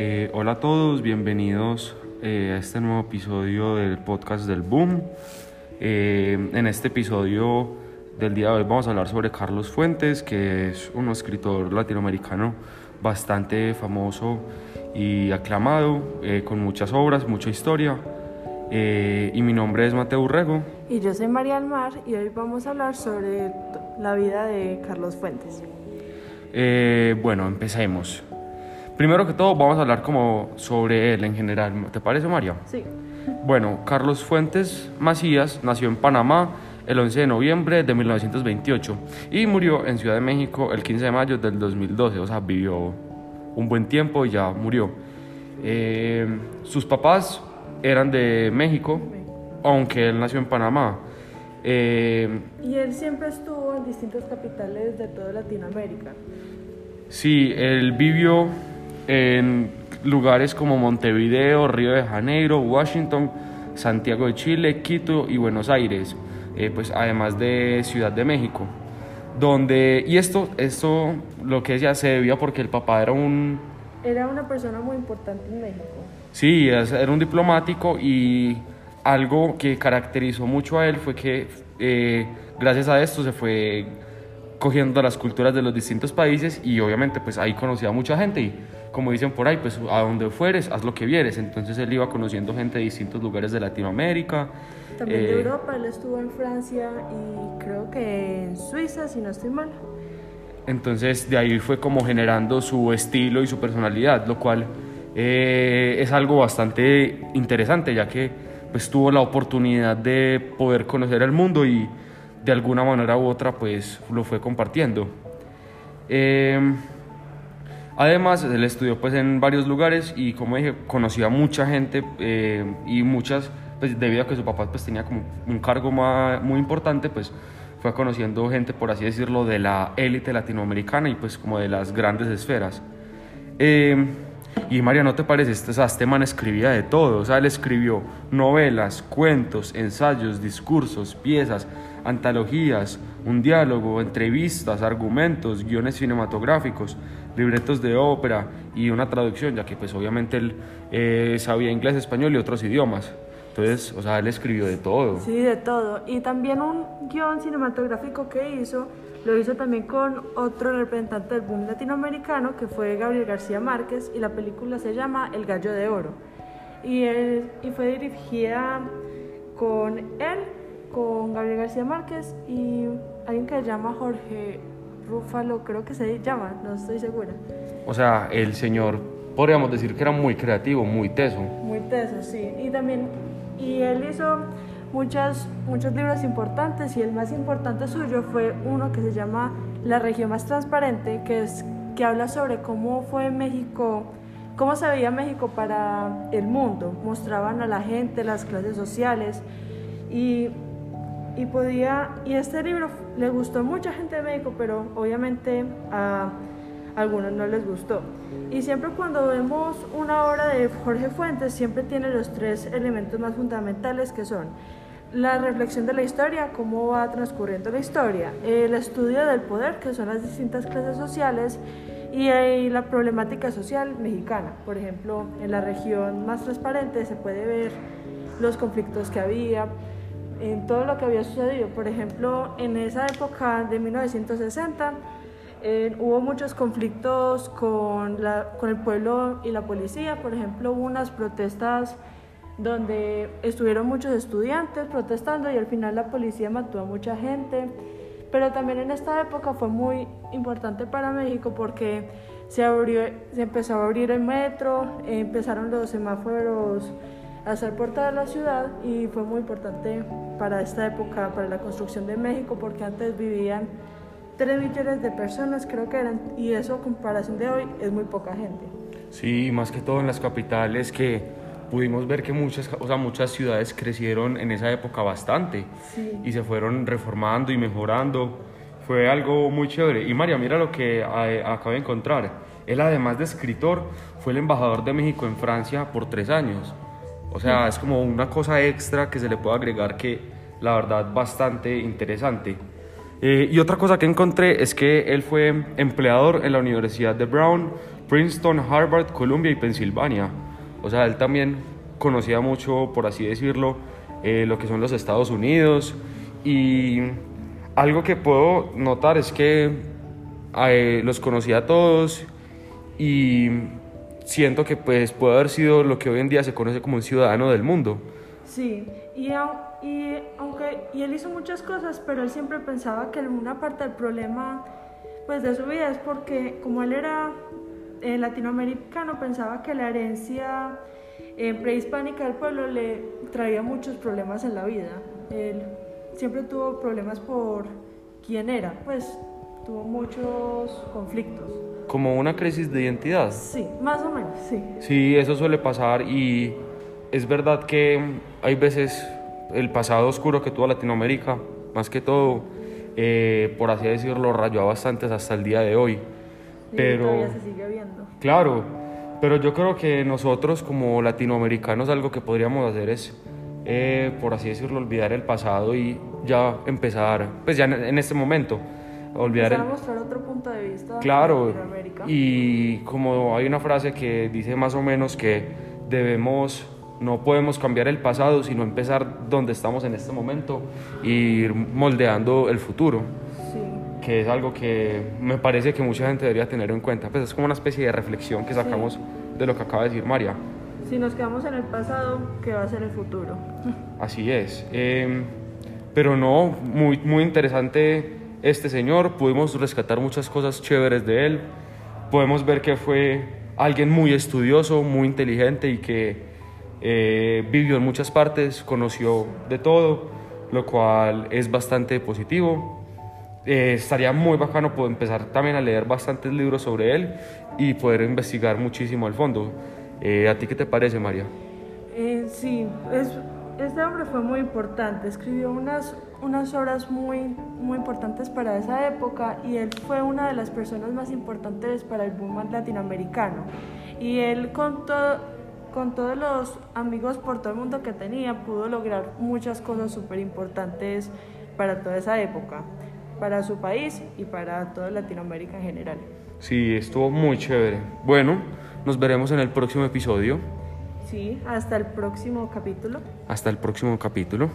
Eh, hola a todos, bienvenidos eh, a este nuevo episodio del podcast del Boom. Eh, en este episodio del día de hoy vamos a hablar sobre Carlos Fuentes, que es un escritor latinoamericano bastante famoso y aclamado, con muchas obras, mucha historia. y mi nombre es Mateo Urrego. Y yo soy María Almar y hoy vamos a hablar sobre la vida de Carlos Fuentes. bueno, empecemos. Primero que todo, vamos a hablar como sobre él en general. ¿Te parece, María? Sí. Bueno, Carlos Fuentes Macías nació en Panamá el 11 de noviembre de 1928 y murió en Ciudad de México el 15 de mayo del 2012. O sea, vivió un buen tiempo y ya murió. Eh, sus papás eran de México, aunque él nació en Panamá. Eh, y él siempre estuvo en distintas capitales de toda Latinoamérica. Sí, él vivió en lugares como Montevideo, Río de Janeiro, Washington, Santiago de Chile, Quito y Buenos Aires, eh, pues además de Ciudad de México. Donde, y esto, esto lo que decía se debía porque el papá era un... Era una persona muy importante en México. Sí, era un diplomático y algo que caracterizó mucho a él fue que eh, gracias a esto se fue cogiendo las culturas de los distintos países y obviamente pues ahí conocía a mucha gente y como dicen por ahí, pues a donde fueres, haz lo que vieres. Entonces él iba conociendo gente de distintos lugares de Latinoamérica. También de eh, Europa, él estuvo en Francia y creo que en Suiza, si no estoy mal. Entonces de ahí fue como generando su estilo y su personalidad, lo cual eh, es algo bastante interesante, ya que pues tuvo la oportunidad de poder conocer el mundo y de alguna manera u otra pues lo fue compartiendo. Eh, Además, él estudió pues en varios lugares y como dije, conocía a mucha gente eh, y muchas, pues debido a que su papá pues tenía como un cargo muy importante, pues fue conociendo gente, por así decirlo, de la élite latinoamericana y pues como de las grandes esferas. Eh, y María, ¿no te parece? Este, este man escribía de todo, o sea, él escribió novelas, cuentos, ensayos, discursos, piezas, antologías, un diálogo, entrevistas, argumentos, guiones cinematográficos, libretos de ópera y una traducción, ya que pues obviamente él eh, sabía inglés, español y otros idiomas. Entonces, o sea, él escribió de todo. Sí, de todo. Y también un guion cinematográfico que hizo, lo hizo también con otro representante del boom latinoamericano, que fue Gabriel García Márquez, y la película se llama El Gallo de Oro. Y, y fue dirigida con él, con Gabriel García Márquez y alguien que se llama Jorge Rúfalo, creo que se llama, no estoy segura. O sea, el señor, podríamos decir que era muy creativo, muy teso. Muy teso, sí. Y también, y él hizo muchas, muchos libros importantes y el más importante suyo fue uno que se llama La región más transparente, que, es, que habla sobre cómo fue México, cómo se veía México para el mundo. Mostraban a la gente, las clases sociales y y podía y este libro le gustó a mucha gente de México pero obviamente a algunos no les gustó y siempre cuando vemos una obra de Jorge Fuentes siempre tiene los tres elementos más fundamentales que son la reflexión de la historia, cómo va transcurriendo la historia, el estudio del poder, que son las distintas clases sociales, y, y la problemática social mexicana. Por ejemplo, en la región más transparente se puede ver los conflictos que había, en todo lo que había sucedido. Por ejemplo, en esa época de 1960 eh, hubo muchos conflictos con, la, con el pueblo y la policía. Por ejemplo, hubo unas protestas donde estuvieron muchos estudiantes protestando y al final la policía mató a mucha gente. Pero también en esta época fue muy importante para México porque se, abrió, se empezó a abrir el metro, empezaron los semáforos a ser puerta de la ciudad y fue muy importante para esta época, para la construcción de México, porque antes vivían 3 millones de personas, creo que eran, y eso a comparación de hoy es muy poca gente. Sí, más que todo en las capitales que pudimos ver que muchas, o sea, muchas ciudades crecieron en esa época bastante y se fueron reformando y mejorando. Fue algo muy chévere. Y María, mira lo que acabo de encontrar. Él, además de escritor, fue el embajador de México en Francia por tres años. O sea, es como una cosa extra que se le puede agregar que la verdad bastante interesante. Eh, y otra cosa que encontré es que él fue empleador en la Universidad de Brown Princeton, Harvard, Columbia y Pensilvania. O sea, él también conocía mucho, por así decirlo, eh, lo que son los Estados Unidos. Y algo que puedo notar es que eh, los conocía a todos y siento que pues puede haber sido lo que hoy en día se conoce como un ciudadano del mundo. Sí, y, y, aunque y él hizo muchas cosas, pero él siempre pensaba que una parte del problema pues de su vida es porque como él era eh, latinoamericano pensaba que la herencia eh, prehispánica del pueblo le traía muchos problemas en la vida. Él siempre tuvo problemas por quién era, pues tuvo muchos conflictos. Como una crisis de identidad. Sí, más o menos, sí. Sí, eso suele pasar y es verdad que hay veces el pasado oscuro que tuvo Latinoamérica, más que todo, eh, por así decirlo, rayó bastante hasta el día de hoy. pero todavía se sigue viendo. Claro, pero yo creo que nosotros como latinoamericanos algo que podríamos hacer es, eh, por así decirlo, olvidar el pasado y ya empezar, pues ya en, este momento, olvidar... el... mostrar otro punto de vista claro. Y como hay una frase que dice más o menos que debemos no podemos cambiar el pasado, sino empezar donde estamos en este momento y ir moldeando el futuro. Sí. Que es algo que me parece que mucha gente debería tener en cuenta. Pues es como una especie de reflexión que sacamos de lo que acaba de decir María. Si nos quedamos en el pasado, ¿qué va a ser el futuro? Así es. Em, pero no, muy, muy interesante este señor. Pudimos rescatar muchas cosas chéveres de él. Podemos ver que fue alguien muy estudioso, muy inteligente y que eh, vivió en muchas partes, conoció de todo, lo cual es bastante positivo. Eh, estaría muy bacano poder empezar también a leer bastantes libros sobre él y poder investigar muchísimo al fondo. Eh, ¿A ti qué te parece, María? sí, este hombre fue muy importante, escribió unas, unas obras muy, muy importantes para esa época y él fue una de las personas más importantes para el boom latinoamericano. Y él contó con todos los amigos por todo el mundo que tenía, pudo lograr muchas cosas súper importantes para toda esa época, para su país y para toda Latinoamérica en general. Sí, estuvo muy chévere. Bueno, nos veremos en el próximo episodio. Sí, hasta el próximo capítulo. Hasta el próximo capítulo.